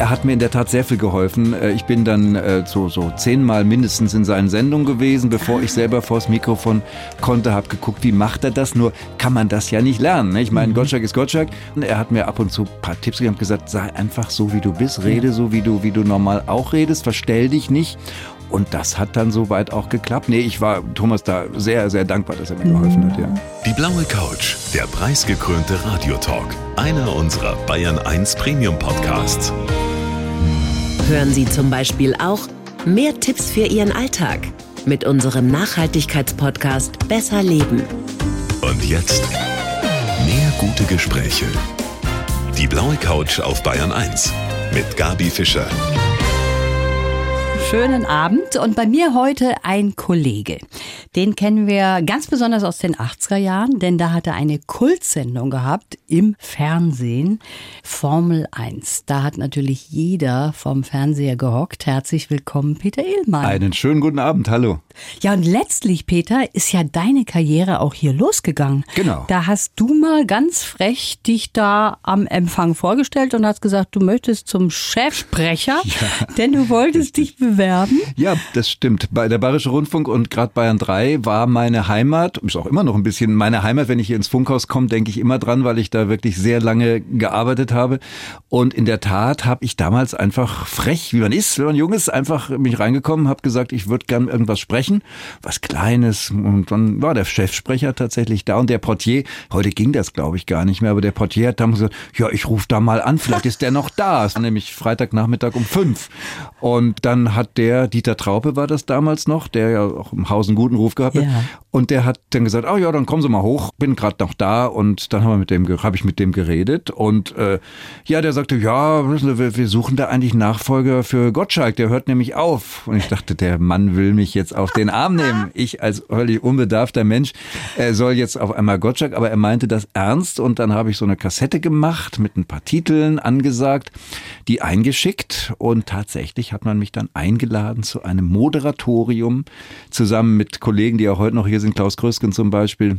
er hat mir in der Tat sehr viel geholfen. Äh, ich bin dann äh, so, so zehnmal mindestens in seinen Sendungen gewesen, bevor ich selber vors Mikrofon konnte, habe geguckt, wie macht er das? Nur kann man das ja nicht lernen. Ne? Ich meine, mhm. Gottschalk ist Gottschalk. Er hat mir ab und zu ein paar Tipps gegeben und gesagt, sei einfach so, wie du bist, rede so, wie du, wie du normal auch redest, verstell dich nicht. Und das hat dann soweit auch geklappt. Nee, ich war Thomas da sehr, sehr dankbar, dass er mir geholfen hat, ja. Die blaue Couch, der preisgekrönte Radiotalk. Einer unserer Bayern 1 Premium Podcasts. Hören Sie zum Beispiel auch mehr Tipps für Ihren Alltag mit unserem Nachhaltigkeitspodcast Besser Leben. Und jetzt mehr gute Gespräche. Die blaue Couch auf Bayern 1 mit Gabi Fischer schönen Abend und bei mir heute ein Kollege. Den kennen wir ganz besonders aus den 80er Jahren, denn da hat er eine Kultsendung gehabt im Fernsehen, Formel 1. Da hat natürlich jeder vom Fernseher gehockt. Herzlich willkommen, Peter Illmann. Einen schönen guten Abend, hallo. Ja, und letztlich, Peter, ist ja deine Karriere auch hier losgegangen. Genau. Da hast du mal ganz frech dich da am Empfang vorgestellt und hast gesagt, du möchtest zum Chefsprecher, ja, denn du wolltest dich bewerben. Ja, das stimmt. Bei der Bayerische Rundfunk und gerade Bayern 3 war meine Heimat, ist auch immer noch ein bisschen meine Heimat. Wenn ich hier ins Funkhaus komme, denke ich immer dran, weil ich da wirklich sehr lange gearbeitet habe. Und in der Tat habe ich damals einfach frech, wie man ist, wenn man jung ist, einfach mich reingekommen, habe gesagt, ich würde gern irgendwas sprechen was Kleines. Und dann war der Chefsprecher tatsächlich da und der Portier, heute ging das glaube ich gar nicht mehr, aber der Portier hat dann gesagt, ja, ich rufe da mal an, vielleicht ist der noch da. Es war nämlich Freitagnachmittag um fünf. Und dann hat der, Dieter Traupe war das damals noch, der ja auch im Haus einen guten Ruf gehabt hat. Ja. Und der hat dann gesagt, oh ja, dann kommen Sie mal hoch, bin gerade noch da. Und dann haben wir mit dem, habe ich mit dem geredet. Und äh, ja, der sagte, ja, wir, wir suchen da eigentlich Nachfolger für Gottschalk, der hört nämlich auf. Und ich dachte, der Mann will mich jetzt auf den Arm nehmen. Ich als völlig unbedarfter Mensch äh, soll jetzt auf einmal Gottschalk, aber er meinte das ernst. Und dann habe ich so eine Kassette gemacht mit ein paar Titeln angesagt, die eingeschickt. Und tatsächlich hat man mich dann eingeladen zu einem Moderatorium zusammen mit Kollegen, die auch heute noch hier sind, Klaus Krösken zum Beispiel.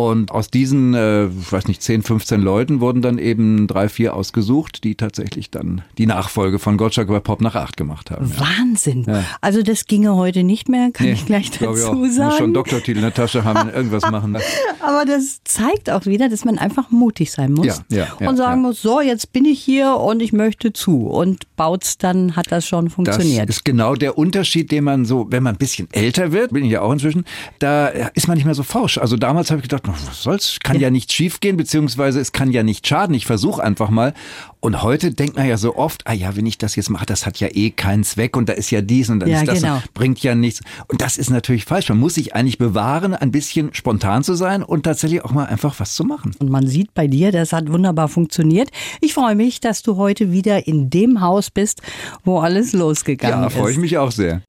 Und aus diesen, äh, ich weiß nicht, 10, 15 Leuten wurden dann eben drei, vier ausgesucht, die tatsächlich dann die Nachfolge von Gottschalk bei Pop nach acht gemacht haben. Wahnsinn. Ja. Also das ginge heute nicht mehr, kann nee, ich gleich dazu ich auch. sagen. Muss schon Doktortitel in der Tasche haben, irgendwas machen. Aber das zeigt auch wieder, dass man einfach mutig sein muss. Ja, ja, ja und sagen muss, so, jetzt bin ich hier und ich möchte zu. Und baut's dann, hat das schon funktioniert. Das ist genau der Unterschied, den man so, wenn man ein bisschen älter wird, bin ich ja auch inzwischen, da ist man nicht mehr so forsch. Also damals habe ich gedacht, was soll's, kann ja, ja nicht schiefgehen, beziehungsweise es kann ja nicht schaden. Ich versuche einfach mal. Und heute denkt man ja so oft, ah ja, wenn ich das jetzt mache, das hat ja eh keinen Zweck und da ist ja dies und dann ja, ist das, genau. bringt ja nichts. Und das ist natürlich falsch. Man muss sich eigentlich bewahren, ein bisschen spontan zu sein und tatsächlich auch mal einfach was zu machen. Und man sieht bei dir, das hat wunderbar funktioniert. Ich freue mich, dass du heute wieder in dem Haus bist, wo alles losgegangen ist. Ja, freue ich mich auch sehr.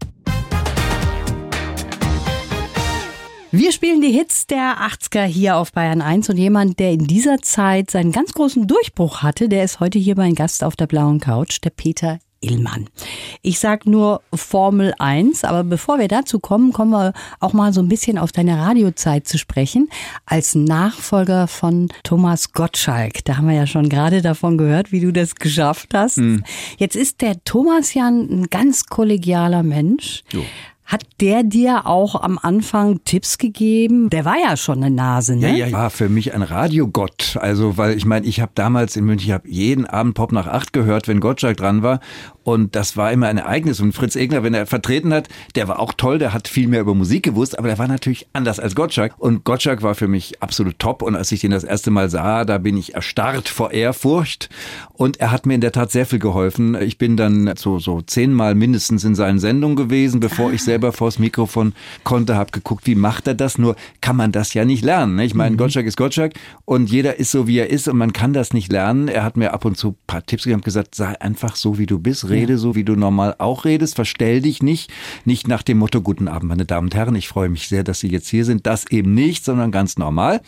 Wir spielen die Hits der 80er hier auf Bayern 1 und jemand, der in dieser Zeit seinen ganz großen Durchbruch hatte, der ist heute hier mein Gast auf der blauen Couch, der Peter Illmann. Ich sag nur Formel 1, aber bevor wir dazu kommen, kommen wir auch mal so ein bisschen auf deine Radiozeit zu sprechen. Als Nachfolger von Thomas Gottschalk. Da haben wir ja schon gerade davon gehört, wie du das geschafft hast. Mhm. Jetzt ist der Thomas ja ein ganz kollegialer Mensch. Jo. Hat der dir auch am Anfang Tipps gegeben? Der war ja schon eine Nase, ne? Ja, ja, war für mich ein Radiogott. Also, weil ich meine, ich habe damals in München, ich habe jeden Abend Pop nach acht gehört, wenn Gottschalk dran war. Und das war immer ein Ereignis. Und Fritz Egner, wenn er vertreten hat, der war auch toll, der hat viel mehr über Musik gewusst, aber der war natürlich anders als Gottschalk. Und Gottschalk war für mich absolut top. Und als ich den das erste Mal sah, da bin ich erstarrt vor Ehrfurcht. Und er hat mir in der Tat sehr viel geholfen. Ich bin dann so, so zehnmal mindestens in seinen Sendungen gewesen, bevor ich selber vors Mikrofon konnte, habe geguckt, wie macht er das? Nur kann man das ja nicht lernen. Ne? Ich meine, mhm. Gottschalk ist Gottschalk und jeder ist so, wie er ist und man kann das nicht lernen. Er hat mir ab und zu ein paar Tipps gegeben und gesagt, sei einfach so, wie du bist rede so, wie du normal auch redest, verstell dich nicht, nicht nach dem Motto, guten Abend, meine Damen und Herren, ich freue mich sehr, dass Sie jetzt hier sind. Das eben nicht, sondern ganz normal.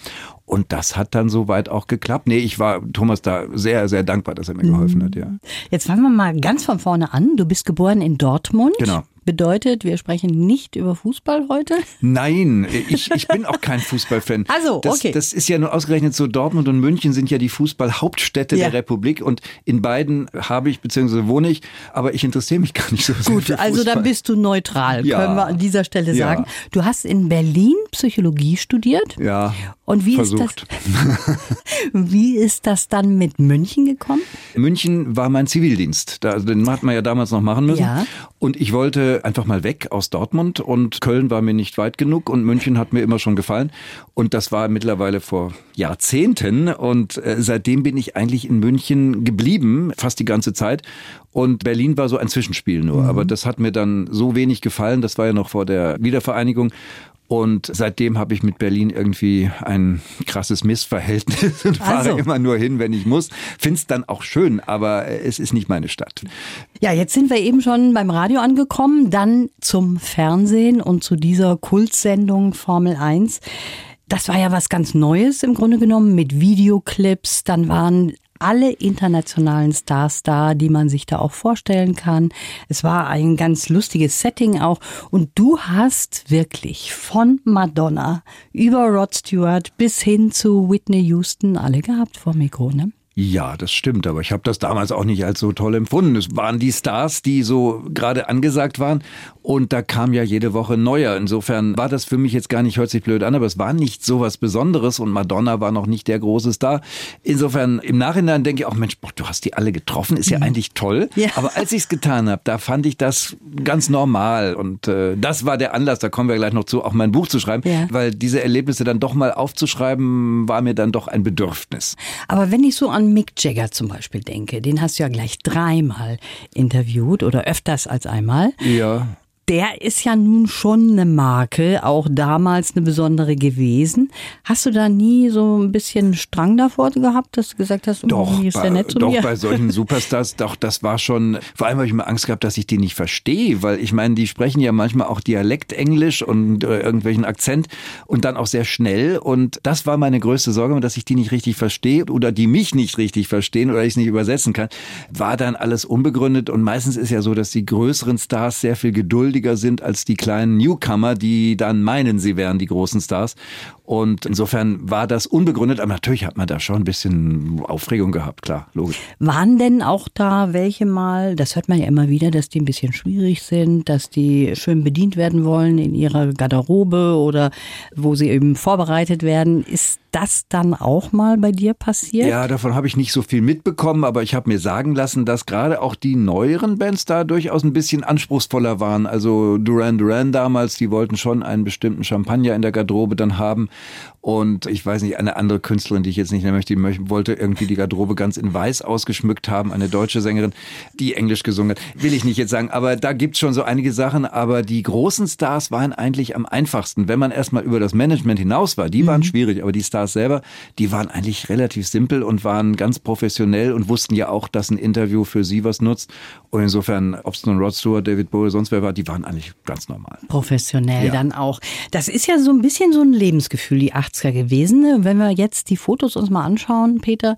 Und das hat dann soweit auch geklappt. Nee, ich war Thomas da sehr, sehr dankbar, dass er mir geholfen hat, ja. Jetzt fangen wir mal ganz von vorne an. Du bist geboren in Dortmund. Genau. Bedeutet, wir sprechen nicht über Fußball heute? Nein, ich, ich bin auch kein Fußballfan. Also, okay. Das, das ist ja nur ausgerechnet so, Dortmund und München sind ja die Fußballhauptstädte Ja. der Republik und in beiden habe ich bzw. wohne ich, aber ich interessiere mich gar nicht so sehr Gut, also dann bist du neutral, Ja. können wir an dieser Stelle Ja. sagen. Du hast in Berlin Psychologie studiert. Ja, Und wie versucht. ist das? Wie ist das dann mit München gekommen? München war mein Zivildienst. Den hat man ja damals noch machen müssen. Ja. Und ich wollte einfach mal weg aus Dortmund und Köln war mir nicht weit genug und München hat mir immer schon gefallen. Und das war mittlerweile vor Jahrzehnten und äh, seitdem bin ich eigentlich in München geblieben, fast die ganze Zeit. Und Berlin war so ein Zwischenspiel nur. Aber das hat mir dann so wenig gefallen. Das war ja noch vor der Wiedervereinigung. Und seitdem habe ich mit Berlin irgendwie ein krasses Missverhältnis und fahre Also. immer nur hin, wenn ich muss. Find's dann auch schön, aber es ist nicht meine Stadt. Ja, jetzt sind wir eben schon beim Radio angekommen, dann zum Fernsehen und zu dieser Kultsendung Formel 1. Das war ja was ganz Neues im Grunde genommen mit Videoclips. Dann waren alle internationalen Stars da, die man sich da auch vorstellen kann. Es war ein ganz lustiges Setting auch. Und du hast wirklich von Madonna über Rod Stewart bis hin zu Whitney Houston alle gehabt vor Mikro, ne? Ja, das stimmt, aber ich habe das damals auch nicht als so toll empfunden. Es waren die Stars, die so gerade angesagt waren und da kam ja jede Woche neuer. Insofern war das für mich jetzt gar nicht, hört sich blöd an, aber es war nicht so was Besonderes und Madonna war noch nicht der große Star. Insofern im Nachhinein denke ich auch, Mensch, boah, du hast die alle getroffen, ist ja eigentlich toll. Ja. Aber als ich es getan habe, da fand ich das ganz normal und äh, das war der Anlass, da kommen wir gleich noch zu, auch mein Buch zu schreiben, Ja. weil diese Erlebnisse dann doch mal aufzuschreiben, war mir dann doch ein Bedürfnis. Aber wenn ich so an Mick Jagger zum Beispiel denke, den hast du ja gleich dreimal interviewt oder öfters als einmal. Ja. Der ist ja nun schon eine Marke, auch damals eine besondere gewesen. Hast du da nie so ein bisschen Strang davor gehabt, dass du gesagt hast, Doch, oh, wie ist bei, der nett zu doch mir? bei solchen Superstars, doch, das war schon, vor allem habe ich immer Angst gehabt, dass ich die nicht verstehe, weil ich meine, die sprechen ja manchmal auch Dialektenglisch und äh, irgendwelchen Akzent und dann auch sehr schnell und das war meine größte Sorge, dass ich die nicht richtig verstehe oder die mich nicht richtig verstehen oder ich es nicht übersetzen kann, war dann alles unbegründet und meistens ist ja so, dass die größeren Stars sehr viel geduldiger sind als die kleinen Newcomer, die dann meinen, sie wären die großen Stars und insofern war das unbegründet, aber natürlich hat man da schon ein bisschen Aufregung gehabt, klar, logisch. Waren denn auch da welche mal, das hört man ja immer wieder, dass die ein bisschen schwierig sind, dass die schön bedient werden wollen in ihrer Garderobe oder wo sie eben vorbereitet werden. Ist das dann auch mal bei dir passiert? Ja, davon habe ich nicht so viel mitbekommen, aber ich habe mir sagen lassen, dass gerade auch die neueren Bands da durchaus ein bisschen anspruchsvoller waren. Also Duran Duran damals, die wollten schon einen bestimmten Champagner in der Garderobe dann haben. Und ich weiß nicht, eine andere Künstlerin, die ich jetzt nicht nennen möchte, die wollte irgendwie die Garderobe ganz in weiß ausgeschmückt haben. Eine deutsche Sängerin, die Englisch gesungen hat. Will ich nicht jetzt sagen, aber da gibt's schon so einige Sachen. Aber die großen Stars waren eigentlich am einfachsten. Wenn man erstmal über das Management hinaus war, die waren schwierig, aber die Stars selber, die waren eigentlich relativ simpel und waren ganz professionell und wussten ja auch, dass ein Interview für sie was nutzt. Und insofern, ob es nun Rod Stewart, David Bowie, sonst wer war, die waren eigentlich ganz normal. Professionell Ja. dann auch. Das ist ja so ein bisschen so ein Lebensgefühl, die 80er gewesen. Wenn wir jetzt die Fotos uns mal anschauen, Peter,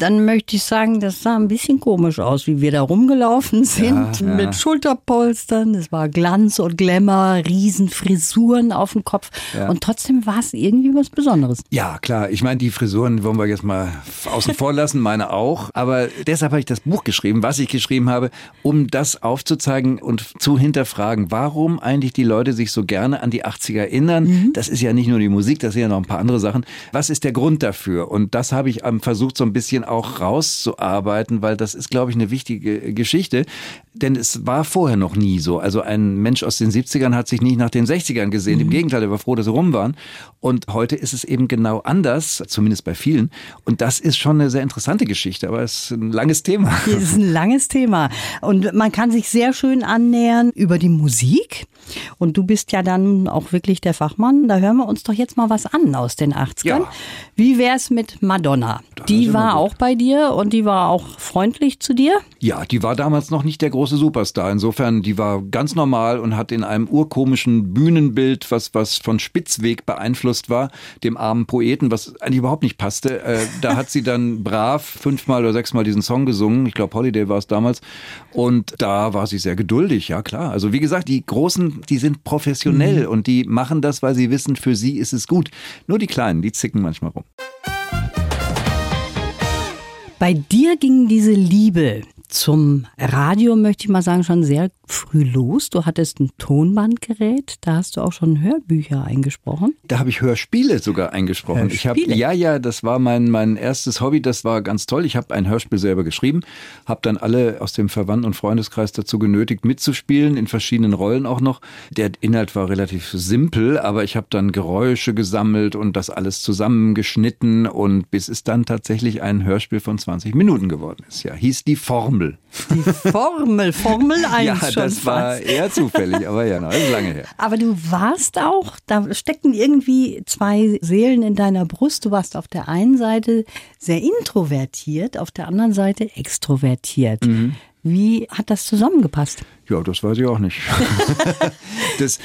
dann möchte ich sagen, das sah ein bisschen komisch aus, wie wir da rumgelaufen sind ja. mit Schulterpolstern. Es war Glanz und Glamour, Riesenfrisuren auf dem Kopf. Ja. Und trotzdem war es irgendwie was Besonderes. Ja, klar. Ich meine, die Frisuren wollen wir jetzt mal außen vor lassen, meine auch. Aber deshalb habe ich das Buch geschrieben, was ich geschrieben habe, um das aufzuzeigen und zu hinterfragen, warum eigentlich die Leute sich so gerne an die 80er erinnern. Das ist ja nicht nur die Musik, das sind ja noch ein paar andere Sachen. Was ist der Grund dafür? Und das habe ich ähm, versucht, so ein bisschen auch rauszuarbeiten, weil das ist, glaube ich, eine wichtige Geschichte. Denn es war vorher noch nie so. Also ein Mensch aus den 70ern hat sich nicht nach den 60ern gesehen. Im Gegenteil, er war froh, dass sie rum waren. Und heute ist es eben genau anders, zumindest bei vielen. Und das ist schon eine sehr interessante Geschichte, aber es ist ein langes Thema. Das ist ein langes Thema. Und man kann sich sehr schön annähern über die Musik. Und du bist ja dann auch wirklich der Fachmann. Da hören wir uns doch jetzt mal was an aus den 80ern. Ja. Wie wär's mit Madonna? Das Die war auch bei dir und die war auch freundlich zu dir? Ja, die war damals noch nicht der große Superstar. Insofern, die war ganz normal und hat in einem urkomischen Bühnenbild, was, was von Spitzweg beeinflusst war, dem armen Poeten, was eigentlich überhaupt nicht passte. Äh, da hat sie dann brav fünfmal oder sechsmal diesen Song gesungen. Ich glaube, Holiday war es damals. Und da war sie sehr geduldig, ja klar. Also wie gesagt, die Großen, die sind professionell mhm. und die machen das, weil sie wissen, für sie ist es gut. Nur die Kleinen, die zicken manchmal rum. Bei dir ging diese Liebe zum Radio, möchte ich mal sagen, schon sehr früh los. Du hattest ein Tonbandgerät, da hast du auch schon Hörbücher eingesprochen. Da habe ich Hörspiele sogar eingesprochen. Hörspiele? Ich habe ja, ja, das war mein mein erstes Hobby, das war ganz toll. Ich habe ein Hörspiel selber geschrieben, habe dann alle aus dem Verwandten- und Freundeskreis dazu genötigt mitzuspielen in verschiedenen Rollen auch noch. Der Inhalt war relativ simpel, aber ich habe dann Geräusche gesammelt und das alles zusammengeschnitten und bis es dann tatsächlich ein Hörspiel von 20 Minuten geworden ist. Ja, hieß die Formel. Die Formel, Formel 1 ja, schon das war fast. eher zufällig, aber ja, das ist lange her. Aber du warst auch, da steckten irgendwie zwei Seelen in deiner Brust. Du warst auf der einen Seite sehr introvertiert, auf der anderen Seite extrovertiert. Mhm. Wie hat das zusammengepasst? Ja, das weiß ich auch nicht. das,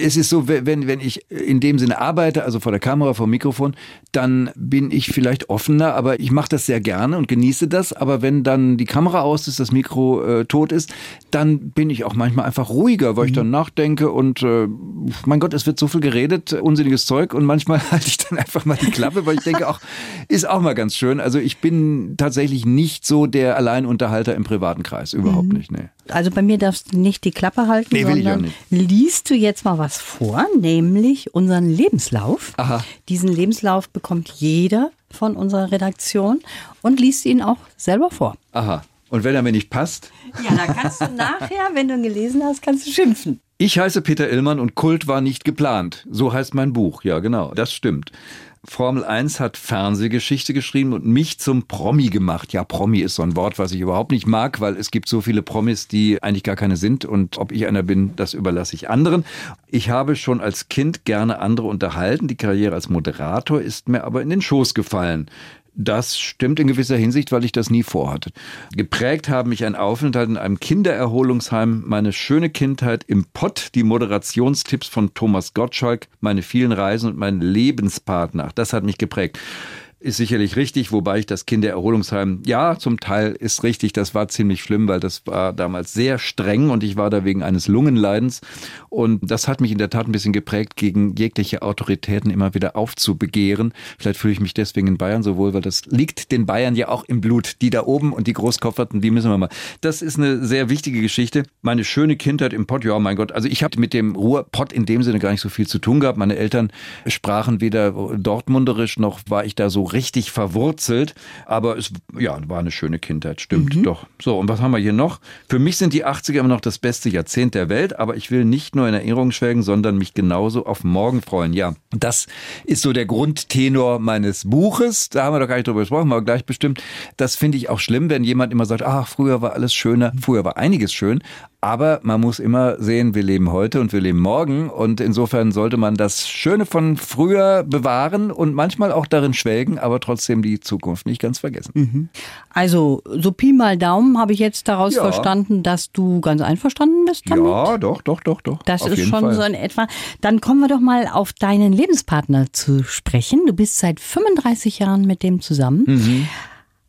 es ist so, wenn, wenn ich in dem Sinne arbeite, also vor der Kamera, vor dem Mikrofon, dann bin ich vielleicht offener, aber ich mache das sehr gerne und genieße das. Aber wenn dann die Kamera aus ist, das Mikro äh, tot ist, dann bin ich auch manchmal einfach ruhiger, weil mhm. ich dann nachdenke und äh, mein Gott, es wird so viel geredet, unsinniges Zeug und manchmal halte ich dann einfach mal die Klappe, weil ich denke, auch ist auch mal ganz schön. Also ich bin tatsächlich nicht so der Alleinunterhalter im privaten Kreis, überhaupt mhm. nicht. Nee. Also bei mir darfst du nicht die Klappe halten, nee, sondern liest du jetzt mal was vor, nämlich unseren Lebenslauf. Aha. Diesen Lebenslauf bekommt jeder von unserer Redaktion und liest ihn auch selber vor. Aha. Und wenn er mir nicht passt? Ja, da kannst du nachher, wenn du ihn gelesen hast, kannst du schimpfen. Ich heiße Peter Illmann und Kult war nicht geplant. So heißt mein Buch. Ja, genau. Das stimmt. Formel 1 hat Fernsehgeschichte geschrieben und mich zum Promi gemacht. Ja, Promi ist so ein Wort, was ich überhaupt nicht mag, weil es gibt so viele Promis, die eigentlich gar keine sind und ob ich einer bin, das überlasse ich anderen. Ich habe schon als Kind gerne andere unterhalten. Die Karriere als Moderator ist mir aber in den Schoß gefallen. Das stimmt in gewisser Hinsicht, weil ich das nie vorhatte. Geprägt haben mich ein Aufenthalt in einem Kindererholungsheim, meine schöne Kindheit im Pott, die Moderationstipps von Thomas Gottschalk, meine vielen Reisen und mein Lebenspartner. Das hat mich geprägt ist sicherlich richtig, wobei ich das Kindererholungsheim, ja, zum Teil ist richtig, das war ziemlich schlimm, weil das war damals sehr streng und ich war da wegen eines Lungenleidens und das hat mich in der Tat ein bisschen geprägt, gegen jegliche Autoritäten immer wieder aufzubegehren. Vielleicht fühle ich mich deswegen in Bayern so wohl, weil das liegt den Bayern ja auch im Blut. Die da oben und die Großkofferten, die müssen wir mal. Das ist eine sehr wichtige Geschichte. Meine schöne Kindheit im Pott, ja, mein Gott, also ich habe mit dem Ruhrpott in dem Sinne gar nicht so viel zu tun gehabt. Meine Eltern sprachen weder Dortmunderisch noch war ich da so richtig verwurzelt. Aber es ja, war eine schöne Kindheit, stimmt mhm. doch. So, und was haben wir hier noch? Für mich sind die 80er immer noch das beste Jahrzehnt der Welt, aber ich will nicht nur in Erinnerung schwelgen, sondern mich genauso auf morgen freuen. Ja, das ist so der Grundtenor meines Buches. Da haben wir doch gar nicht drüber gesprochen, aber gleich bestimmt. Das finde ich auch schlimm, wenn jemand immer sagt, ach, früher war alles schöner. Früher war einiges schön, aber man muss immer sehen, wir leben heute und wir leben morgen. Und insofern sollte man das Schöne von früher bewahren und manchmal auch darin schwelgen, aber trotzdem die Zukunft nicht ganz vergessen. Mhm. Also, so Pi mal Daumen habe ich jetzt daraus ja. verstanden, dass du ganz einverstanden bist damit. Ja, doch, doch, doch, doch. Das auf ist schon Fall. so in etwa. Dann kommen wir doch mal auf deinen Lebenspartner zu sprechen. Du bist seit 35 Jahren mit dem zusammen. Mhm.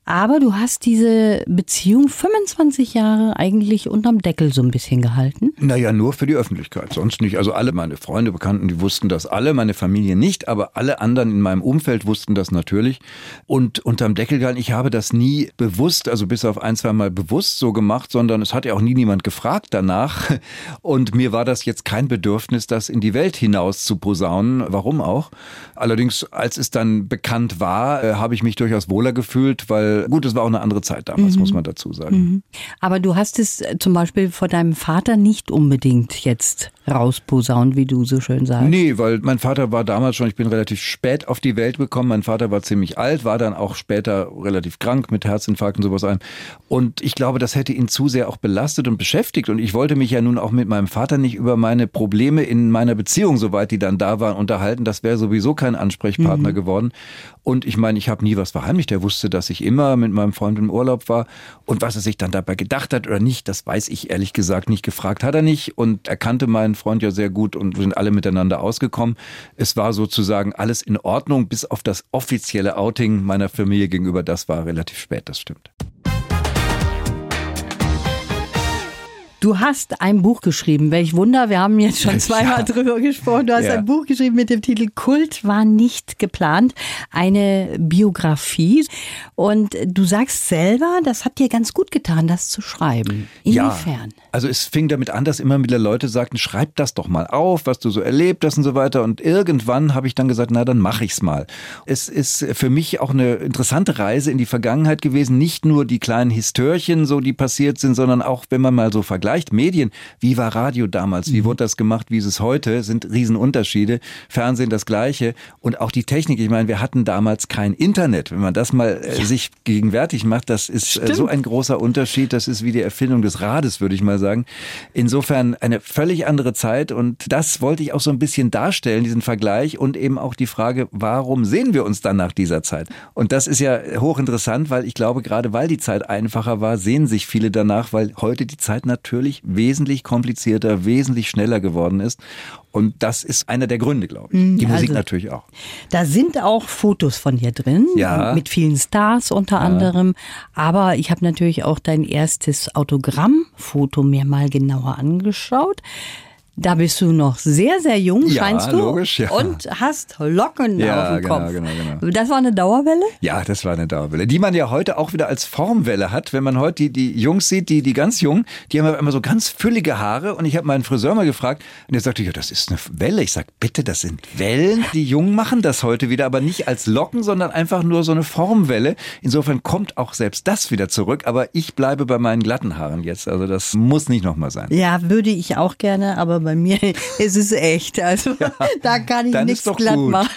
Aber du hast diese Beziehung 25 Jahre eigentlich unterm Deckel so ein bisschen gehalten. Naja, nur für die Öffentlichkeit, sonst nicht. Also alle meine Freunde, Bekannten, die wussten das alle, meine Familie nicht, aber alle anderen in meinem Umfeld wussten das natürlich. Und unterm Deckel gehalten, ich habe das nie bewusst, also bis auf ein, zwei Mal bewusst so gemacht, sondern es hat ja auch nie niemand gefragt danach. Und mir war das jetzt kein Bedürfnis, das in die Welt hinaus zu posaunen. Warum auch? Allerdings, als es dann bekannt war, äh, habe ich mich durchaus wohler gefühlt, weil gut, es war auch eine andere Zeit damals, mhm. muss man dazu sagen. Mhm. Aber du hast es äh, zum Beispiel vor deinem Vater nicht unbedingt jetzt rausposaunt, wie du so schön sagst. Nee, weil mein Vater war damals schon, ich bin relativ spät auf die Welt gekommen. Mein Vater war ziemlich alt, war dann auch später relativ krank mit Herzinfarkt und sowas ein. Und ich glaube, das hätte ihn zu sehr auch belastet und beschäftigt. Und ich wollte mich ja nun auch mit meinem Vater nicht über meine Probleme in meiner Beziehung, soweit die dann da waren, unterhalten. Das wäre sowieso kein Ansprechpartner mhm. geworden. Und ich meine, ich habe nie was verheimlicht. Er wusste, dass ich immer jünger, mit meinem Freund im Urlaub war. Und was er sich dann dabei gedacht hat oder nicht, das weiß ich ehrlich gesagt nicht. Gefragt hat er nicht. Und er kannte meinen Freund ja sehr gut und wir sind alle miteinander ausgekommen. Es war sozusagen alles in Ordnung, bis auf das offizielle Outing meiner Familie gegenüber. Das war relativ spät, das stimmt. Du hast ein Buch geschrieben. Welch Wunder, wir haben jetzt schon zweimal Ja. drüber gesprochen. Du hast Ja. ein Buch geschrieben mit dem Titel Kult war nicht geplant. Eine Biografie. Und du sagst selber, das hat dir ganz gut getan, das zu schreiben. Inwiefern? Ja, also es fing damit an, dass immer wieder Leute sagten, schreib das doch mal auf, was du so erlebt hast und so weiter. Und irgendwann habe ich dann gesagt, na dann mache ich's mal. Es ist für mich auch eine interessante Reise in die Vergangenheit gewesen. Nicht nur die kleinen Histörchen, so die passiert sind, sondern auch, wenn man mal so vergleicht, Medien, wie war Radio damals, wie wurde das gemacht, wie ist es heute, sind Riesenunterschiede. Fernsehen das Gleiche und auch die Technik. Ich meine, wir hatten damals kein Internet. Wenn man das mal äh, sich gegenwärtig macht, das ist äh, so ein großer Unterschied. Das ist wie die Erfindung des Rades, würde ich mal sagen. Insofern eine völlig andere Zeit und das wollte ich auch so ein bisschen darstellen, diesen Vergleich und eben auch die Frage, warum sehen wir uns dann nach dieser Zeit? Und das ist ja hochinteressant, weil ich glaube, gerade weil die Zeit einfacher war, sehen sich viele danach, weil heute die Zeit natürlich wesentlich komplizierter, wesentlich schneller geworden ist. Und das ist einer der Gründe, glaube ich. Die Musik also- natürlich auch. Da sind auch Fotos von dir drin, Ja. mit vielen Stars unter anderem. Aber ich habe natürlich auch dein erstes Autogrammfoto mir mal genauer angeschaut. Da bist du noch sehr, sehr jung, Ja, scheinst du. logisch, ja. Und hast Locken Ja, auf dem genau, Kopf. genau, genau. Das war eine Dauerwelle? Ja, das war eine Dauerwelle, die man ja heute auch wieder als Formwelle hat. Wenn man heute die, die Jungs sieht, die, die ganz jungen, die haben immer so ganz füllige Haare. Und ich habe meinen Friseur mal gefragt und der sagte, ja, das ist eine Welle. Ich sag, bitte, das sind Wellen. Die Jungen machen das heute wieder, aber nicht als Locken, sondern einfach nur so eine Formwelle. Insofern kommt auch selbst das wieder zurück. Aber ich bleibe bei meinen glatten Haaren jetzt. Also das muss nicht nochmal sein. Ja, würde ich auch gerne, aber bei mir ist es echt. Also da kann ich nichts glatt gut. machen.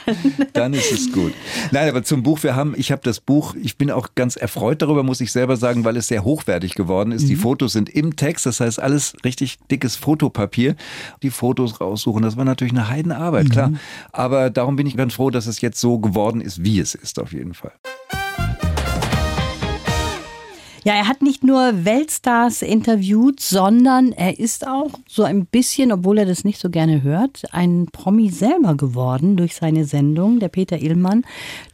Dann ist es gut. Nein, aber zum Buch, wir haben, ich habe das Buch, ich bin auch ganz erfreut darüber, muss ich selber sagen, weil es sehr hochwertig geworden ist. Die Mhm. Fotos sind im Text, das heißt alles richtig dickes Fotopapier. Die Fotos raussuchen, das war natürlich eine Heidenarbeit, Mhm. klar. Aber darum bin ich ganz froh, dass es jetzt so geworden ist, wie es ist, auf jeden Fall. Ja, er hat nicht nur Weltstars interviewt, sondern er ist auch so ein bisschen, obwohl er das nicht so gerne hört, ein Promi selber geworden durch seine Sendung, der Peter Illmann,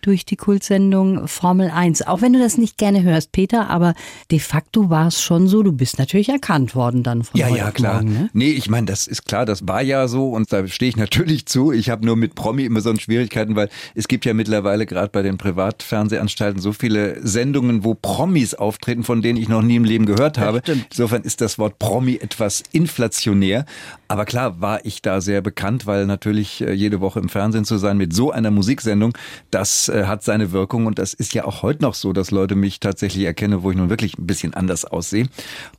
durch die Kultsendung Formel 1. Auch wenn du das nicht gerne hörst, Peter, aber de facto war es schon so, du bist natürlich erkannt worden dann von Ja, ja, klar. Morgen, ne? Nee, ich meine, das ist klar, das war ja so und da stehe ich natürlich zu. Ich habe nur mit Promi immer so Schwierigkeiten, weil es gibt ja mittlerweile gerade bei den Privatfernsehanstalten so viele Sendungen, wo Promis auftreten, von denen ich noch nie im Leben gehört habe. Insofern ist das Wort Promi etwas inflationär. Aber klar war ich da sehr bekannt, weil natürlich äh, jede Woche im Fernsehen zu sein mit so einer Musiksendung, das äh, hat seine Wirkung und das ist ja auch heute noch so, dass Leute mich tatsächlich erkennen, wo ich nun wirklich ein bisschen anders aussehe.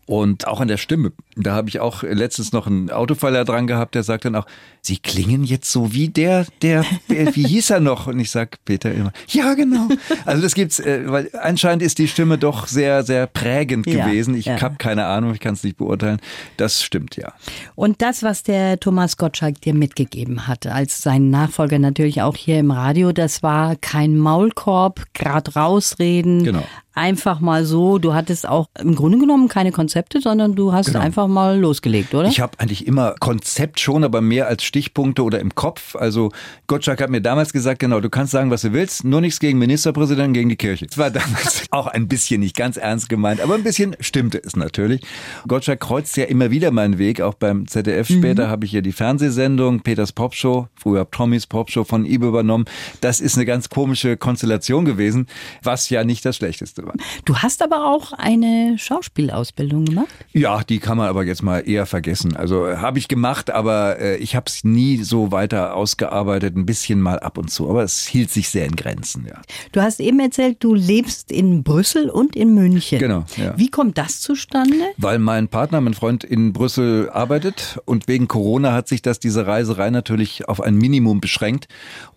Und auch an der Stimme. Da habe ich auch letztens noch einen Autofahrer dran gehabt, der sagt dann auch, Sie klingen jetzt so wie der, der, der wie hieß er noch? Und ich sag Peter immer, ja genau. Also das gibt's, äh, weil anscheinend ist die Stimme doch sehr, sehr prägend Ja, gewesen. Ich ja. habe keine Ahnung, ich kann es nicht beurteilen. Das stimmt ja. Und das, was der Thomas Gottschalk dir mitgegeben hat, als sein Nachfolger natürlich auch hier im Radio, das war kein Maulkorb, grad rausreden. Genau. Einfach mal so. Du hattest auch im Grunde genommen keine Konzepte, sondern du hast Genau. einfach mal losgelegt, oder? Ich habe eigentlich immer Konzept schon, aber mehr als Stichpunkte oder im Kopf. Also Gottschalk hat mir damals gesagt, genau, du kannst sagen, was du willst, nur nichts gegen Ministerpräsidenten, gegen die Kirche. Das war damals auch ein bisschen nicht ganz ernst gemeint, aber ein bisschen stimmte es natürlich. Gottschalk kreuzt ja immer wieder meinen Weg, auch beim ZDF später habe ich ja die Fernsehsendung Peters Popshow, früher Tommys Popshow von ihm übernommen. Das ist eine ganz komische Konstellation gewesen, was ja nicht das Schlechteste war. Du hast aber auch eine Schauspielausbildung gemacht. Ja, die kann man aber jetzt mal eher vergessen. Also äh, habe ich gemacht, aber äh, ich habe es nie so weiter ausgearbeitet, ein bisschen mal ab und zu. Aber es hielt sich sehr in Grenzen, ja. Du hast eben erzählt, du lebst in Brüssel und in München. München. Genau, ja. Wie kommt das zustande? Weil mein Partner, mein Freund in Brüssel arbeitet und wegen Corona hat sich das, diese Reiserei natürlich auf ein Minimum beschränkt.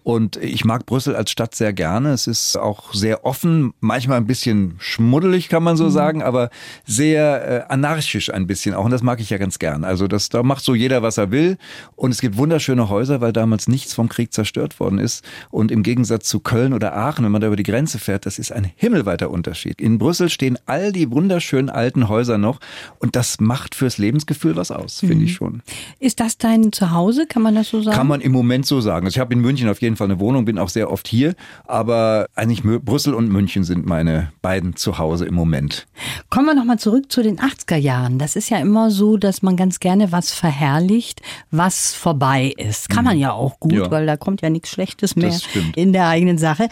Und ich mag Brüssel als Stadt sehr gerne. Es ist auch sehr offen, manchmal ein bisschen schmuddelig, kann man so mhm. sagen, aber sehr äh, anarchisch ein bisschen auch. Und das mag ich ja ganz gern. Also das, da macht so jeder, was er will. Und es gibt wunderschöne Häuser, weil damals nichts vom Krieg zerstört worden ist. Und im Gegensatz zu Köln oder Aachen, wenn man da über die Grenze fährt, das ist ein himmelweiter Unterschied. In Brüssel stehen all die wunderschönen alten Häuser noch. Und das macht fürs Lebensgefühl was aus, finde mhm. ich schon. Ist das dein Zuhause? Kann man das so sagen? Kann man im Moment so sagen. Also ich habe in München auf jeden Fall eine Wohnung, bin auch sehr oft hier, aber eigentlich Brüssel und München sind meine beiden Zuhause im Moment. Kommen wir nochmal zurück zu den 80er Jahren. Das ist ja immer so, dass man ganz gerne was verherrlicht, was vorbei ist. Kann man mhm. ja auch gut, ja. weil da kommt ja nichts Schlechtes mehr in der eigenen Sache.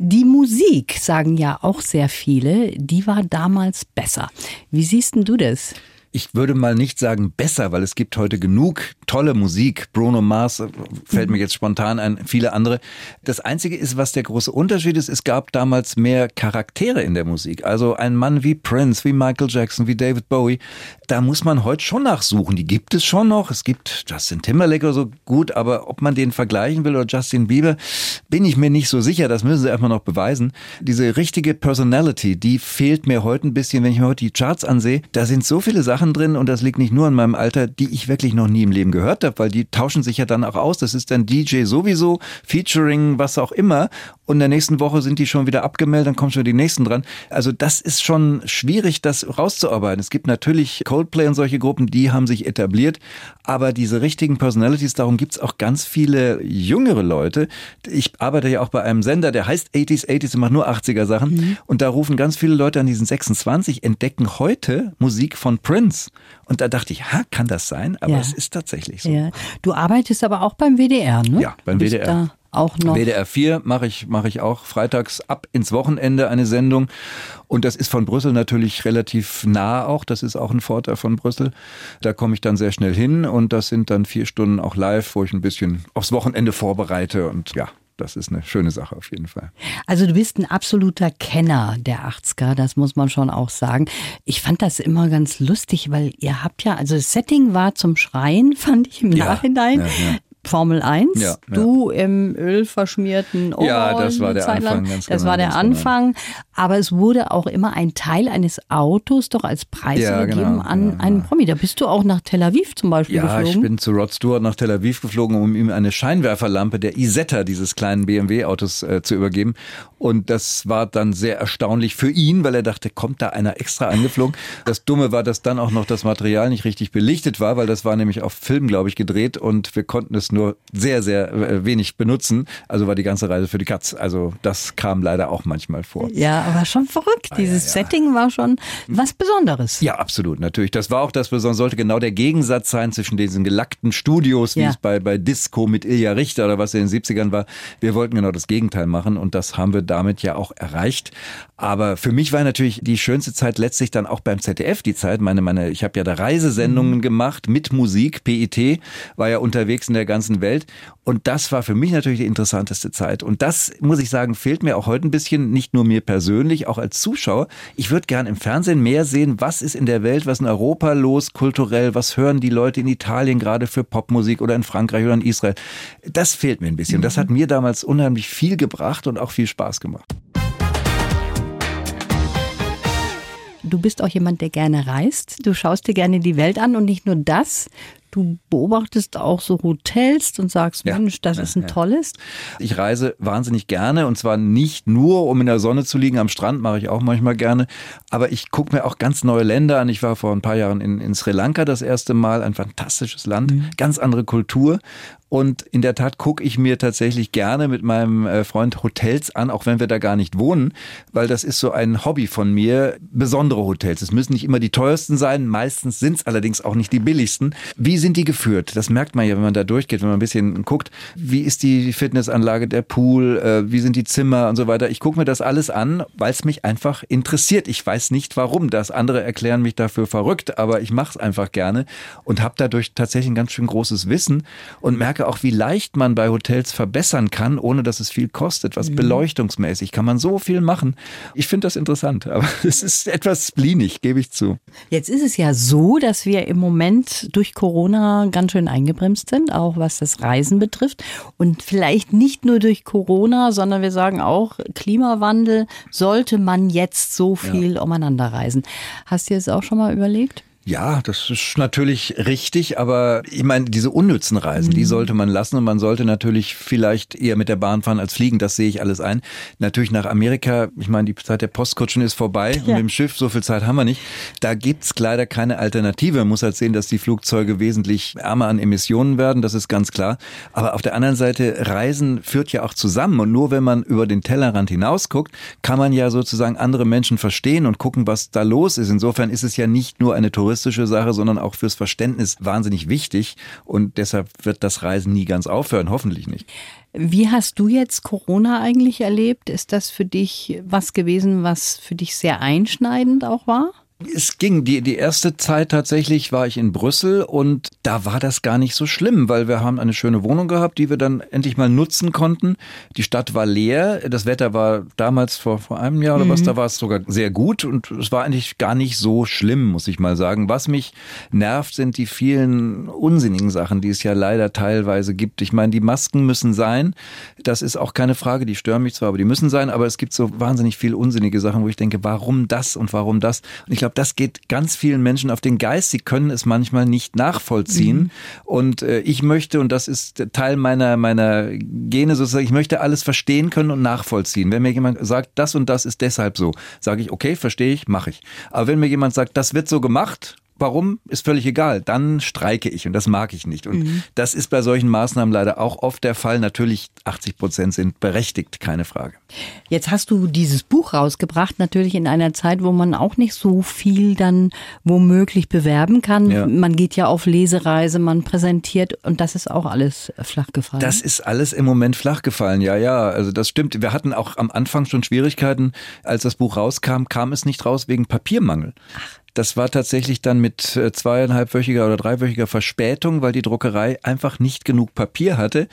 Die Musik, sagen ja auch sehr viele, die war damals besser. Wie siehst denn du das? Ich würde mal nicht sagen besser, weil es gibt heute genug tolle Musik. Bruno Mars äh, fällt mir jetzt spontan ein, viele andere. Das Einzige ist, was der große Unterschied ist, es gab damals mehr Charaktere in der Musik. Also ein Mann wie Prince, wie Michael Jackson, wie David Bowie, da muss man heute schon nachsuchen. Die gibt es schon noch. Es gibt Justin Timberlake oder so gut, aber ob man den vergleichen will oder Justin Bieber, bin ich mir nicht so sicher. Das müssen sie einfach noch beweisen. Diese richtige Personality, die fehlt mir heute ein bisschen, wenn ich mir heute die Charts ansehe. Da sind so viele Sachen Sachen drin und das liegt nicht nur an meinem Alter, die ich wirklich noch nie im Leben gehört habe, weil die tauschen sich ja dann auch aus. Das ist dann DJ sowieso, Featuring, was auch immer. Und in der nächsten Woche sind die schon wieder abgemeldet, dann kommen schon die nächsten dran. Also das ist schon schwierig, das rauszuarbeiten. Es gibt natürlich Coldplay und solche Gruppen, die haben sich etabliert, aber diese richtigen Personalities, darum gibt's auch ganz viele jüngere Leute. Ich arbeite ja auch bei einem Sender, der heißt 80s, 80s und macht nur 80er Sachen. Mhm. Und da rufen ganz viele Leute an diesen 26, entdecken heute Musik von Prince. Prince. Und da dachte ich, ha, kann das sein? Aber ja. es ist tatsächlich so. Ja. Du arbeitest aber auch beim WDR, ne? Ja, beim WDR. auch noch. WDR 4 mache ich, mache ich auch freitags ab ins Wochenende eine Sendung. Und das ist von Brüssel natürlich relativ nah auch. Das ist auch ein Vorteil von Brüssel. Da komme ich dann sehr schnell hin und das sind dann vier Stunden auch live, wo ich ein bisschen aufs Wochenende vorbereite und ja, das ist eine schöne Sache auf jeden Fall. Also du bist ein absoluter Kenner der 80er, das muss man schon auch sagen. Ich fand das immer ganz lustig, weil ihr habt ja, also das Setting war zum Schreien, fand ich im ja, Nachhinein. Ja, ja. Formel 1, ja, du ja. im ölverschmierten Ja, das war der Anfang. Ganz das genau, war der genau. Anfang. Genau. Aber es wurde auch immer ein Teil eines Autos doch als Preis ja, gegeben genau, an einen Promi. Da bist du auch nach Tel Aviv zum Beispiel geflogen. Ja, ich bin zu Rod Stewart nach Tel Aviv geflogen, um ihm eine Scheinwerferlampe der Isetta dieses kleinen BMW-Autos äh, zu übergeben. Und das war dann sehr erstaunlich für ihn, weil er dachte, kommt da einer extra angeflogen. Das Dumme war, dass dann auch noch das Material nicht richtig belichtet war, weil das war nämlich auf Film, glaube ich, gedreht und wir konnten es nur sehr, sehr äh, wenig benutzen. Also war die ganze Reise für die Katz. Also das kam leider auch manchmal vor. Ja, aber schon verrückt. Dieses ah, ja, ja. Setting war schon was Besonderes. Ja, absolut, natürlich. Das war auch das Besondere, sollte genau der Gegensatz sein zwischen diesen gelackten Studios, wie ja. es bei, bei Disco mit Ilja Richter oder was in den 70ern war. Wir wollten genau das Gegenteil machen und das haben wir damit ja auch erreicht. Aber für mich war natürlich die schönste Zeit letztlich dann auch beim ZDF die Zeit. Meine, meine, ich habe ja da Reisesendungen mhm. gemacht mit Musik. PIT war ja unterwegs in der ganzen Welt. Und das war für mich natürlich die interessanteste Zeit. Und das, muss ich sagen, fehlt mir auch heute ein bisschen, nicht nur mir persönlich, auch als Zuschauer. Ich würde gern im Fernsehen mehr sehen, was ist in der Welt, was in Europa los, kulturell, was hören die Leute in Italien gerade für Popmusik oder in Frankreich oder in Israel. Das fehlt mir ein bisschen. Das hat mir damals unheimlich viel gebracht und auch viel Spaß gemacht. Du bist auch jemand, der gerne reist. Du schaust dir gerne die Welt an und nicht nur das. Du beobachtest auch so Hotels und sagst, ja, Mensch, das ja, ist ein ja. tolles. Ich reise wahnsinnig gerne und zwar nicht nur, um in der Sonne zu liegen am Strand, mache ich auch manchmal gerne, aber ich gucke mir auch ganz neue Länder an. Ich war vor ein paar Jahren in, in Sri Lanka das erste Mal, ein fantastisches Land, mhm. ganz andere Kultur und in der Tat gucke ich mir tatsächlich gerne mit meinem äh, Freund Hotels an, auch wenn wir da gar nicht wohnen, weil das ist so ein Hobby von mir. Besondere Hotels. Es müssen nicht immer die teuersten sein, meistens sind es allerdings auch nicht die billigsten. Wie wie sind die geführt? Das merkt man ja, wenn man da durchgeht, wenn man ein bisschen guckt, wie ist die Fitnessanlage, der Pool, äh, wie sind die Zimmer und so weiter. Ich gucke mir das alles an, weil es mich einfach interessiert. Ich weiß nicht warum. Das andere erklären mich dafür verrückt, aber ich mache es einfach gerne und habe dadurch tatsächlich ein ganz schön großes Wissen und merke auch, wie leicht man bei Hotels verbessern kann, ohne dass es viel kostet. Was mhm. beleuchtungsmäßig kann man so viel machen. Ich finde das interessant, aber es ist etwas spleenig, gebe ich zu. Jetzt ist es ja so, dass wir im Moment durch Corona ganz schön eingebremst sind, auch was das Reisen betrifft. Und vielleicht nicht nur durch Corona, sondern wir sagen auch Klimawandel, sollte man jetzt so viel ja. umeinander reisen. Hast du das auch schon mal überlegt? Ja, das ist natürlich richtig, aber ich meine, diese unnützen Reisen, mhm. die sollte man lassen und man sollte natürlich vielleicht eher mit der Bahn fahren als fliegen, das sehe ich alles ein. Natürlich nach Amerika, ich meine, die Zeit der Postkutschen ist vorbei ja. und mit dem Schiff, so viel Zeit haben wir nicht. Da gibt's leider keine Alternative. Man muss halt sehen, dass die Flugzeuge wesentlich ärmer an Emissionen werden, das ist ganz klar. Aber auf der anderen Seite, Reisen führt ja auch zusammen und nur wenn man über den Tellerrand hinausguckt, kann man ja sozusagen andere Menschen verstehen und gucken, was da los ist. Insofern ist es ja nicht nur eine Touristik touristische Sache, sondern auch fürs Verständnis wahnsinnig wichtig. Und deshalb wird das Reisen nie ganz aufhören, hoffentlich nicht. Wie hast du jetzt Corona eigentlich erlebt? Ist das für dich was gewesen, was für dich sehr einschneidend auch war? Es ging. Die, die erste Zeit tatsächlich war ich in Brüssel und da war das gar nicht so schlimm, weil wir haben eine schöne Wohnung gehabt, die wir dann endlich mal nutzen konnten. Die Stadt war leer. Das Wetter war damals vor, vor einem Jahr oder mhm. was, da war es sogar sehr gut und es war eigentlich gar nicht so schlimm, muss ich mal sagen. Was mich nervt, sind die vielen unsinnigen Sachen, die es ja leider teilweise gibt. Ich meine, die Masken müssen sein. Das ist auch keine Frage. Die stören mich zwar, aber die müssen sein. Aber es gibt so wahnsinnig viel unsinnige Sachen, wo ich denke, warum das und warum das? Und ich glaube, glaube, das geht ganz vielen Menschen auf den Geist. Sie können es manchmal nicht nachvollziehen. Mhm. Und äh, ich möchte, und das ist Teil meiner, meiner Gene sozusagen, ich möchte alles verstehen können und nachvollziehen. Wenn mir jemand sagt, das und das ist deshalb so, sage ich, okay, verstehe ich, mache ich. Aber wenn mir jemand sagt, das wird so gemacht Warum ist völlig egal. Dann streike ich und das mag ich nicht. Und mhm. das ist bei solchen Maßnahmen leider auch oft der Fall. Natürlich 80 Prozent sind berechtigt, keine Frage. Jetzt hast du dieses Buch rausgebracht, natürlich in einer Zeit, wo man auch nicht so viel dann womöglich bewerben kann. Ja. Man geht ja auf Lesereise, man präsentiert und das ist auch alles flach gefallen. Das ist alles im Moment flach gefallen. Ja, ja, also das stimmt. Wir hatten auch am Anfang schon Schwierigkeiten, als das Buch rauskam, kam es nicht raus wegen Papiermangel. Ach. Das war tatsächlich dann mit äh, zweieinhalbwöchiger oder dreiwöchiger Verspätung, weil die Druckerei einfach nicht genug Papier hatte.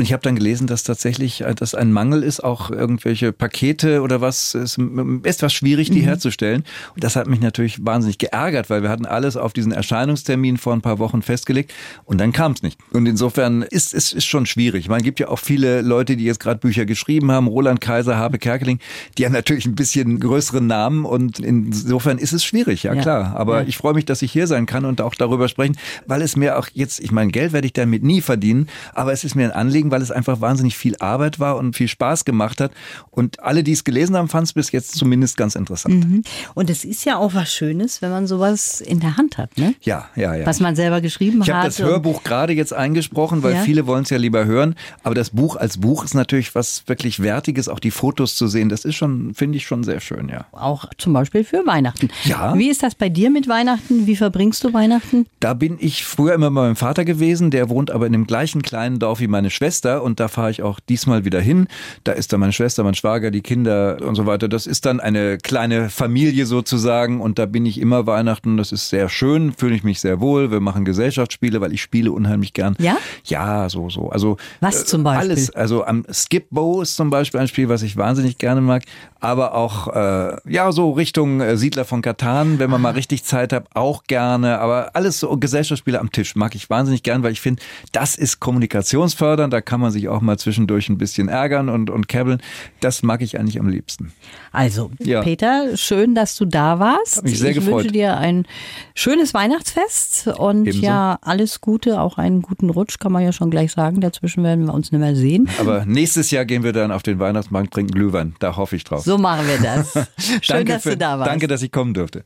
Und ich habe dann gelesen, dass tatsächlich äh, das ein Mangel ist, auch irgendwelche Pakete oder was, ist etwas schwierig, die mhm. herzustellen. Und das hat mich natürlich wahnsinnig geärgert, weil wir hatten alles auf diesen Erscheinungstermin vor ein paar Wochen festgelegt und dann kam es nicht. Und insofern ist es ist schon schwierig. Man gibt ja auch viele Leute, die jetzt gerade Bücher geschrieben haben, Roland Kaiser, Habe Kerkeling, die haben natürlich ein bisschen größeren Namen und insofern ist es schwierig, ja, ja klar. Aber ja. ich freue mich, dass ich hier sein kann und auch darüber sprechen, weil es mir auch jetzt, ich meine, Geld werde ich damit nie verdienen, aber es ist mir ein Anliegen, weil es einfach wahnsinnig viel Arbeit war und viel Spaß gemacht hat. Und alle, die es gelesen haben, fanden es bis jetzt zumindest ganz interessant. Mhm. Und es ist ja auch was Schönes, wenn man sowas in der Hand hat, ne? Ja, ja, ja. Was man selber geschrieben hat. Ich habe das Hörbuch gerade jetzt eingesprochen, weil ja. viele wollen es ja lieber hören. Aber das Buch als Buch ist natürlich was wirklich Wertiges, auch die Fotos zu sehen. Das ist schon, finde ich schon sehr schön, ja. Auch zum Beispiel für Weihnachten. Ja. Wie ist das bei dir mit Weihnachten? Wie verbringst du Weihnachten? Da bin ich früher immer bei meinem Vater gewesen. Der wohnt aber in dem gleichen kleinen Dorf wie meine Schwester und da fahre ich auch diesmal wieder hin. Da ist dann meine Schwester, mein Schwager, die Kinder und so weiter. Das ist dann eine kleine Familie sozusagen und da bin ich immer Weihnachten. Das ist sehr schön, fühle ich mich sehr wohl. Wir machen Gesellschaftsspiele, weil ich spiele unheimlich gern. Ja? Ja, so, so. Also was zum Beispiel? Alles. Also am Skip Bow ist zum Beispiel ein Spiel, was ich wahnsinnig gerne mag. Aber auch äh, ja so Richtung äh, Siedler von Katan, wenn man mal richtig Zeit hat, auch gerne. Aber alles so Gesellschaftsspiele am Tisch mag ich wahnsinnig gern, weil ich finde, das ist kommunikationsfördernd. Da kann man sich auch mal zwischendurch ein bisschen ärgern und, und käbbeln. Das mag ich eigentlich am liebsten. Also, ja. Peter, schön, dass du da warst. Hab mich sehr ich gefreut. wünsche dir ein schönes Weihnachtsfest und Ebenso. ja, alles Gute, auch einen guten Rutsch, kann man ja schon gleich sagen. Dazwischen werden wir uns nicht mehr sehen. Aber nächstes Jahr gehen wir dann auf den Weihnachtsmarkt, trinken Glühwein. Da hoffe ich drauf. So machen wir das. Schön, danke dass für, du da warst. Danke, dass ich kommen durfte.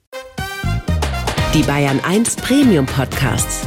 Die Bayern 1 Premium Podcasts.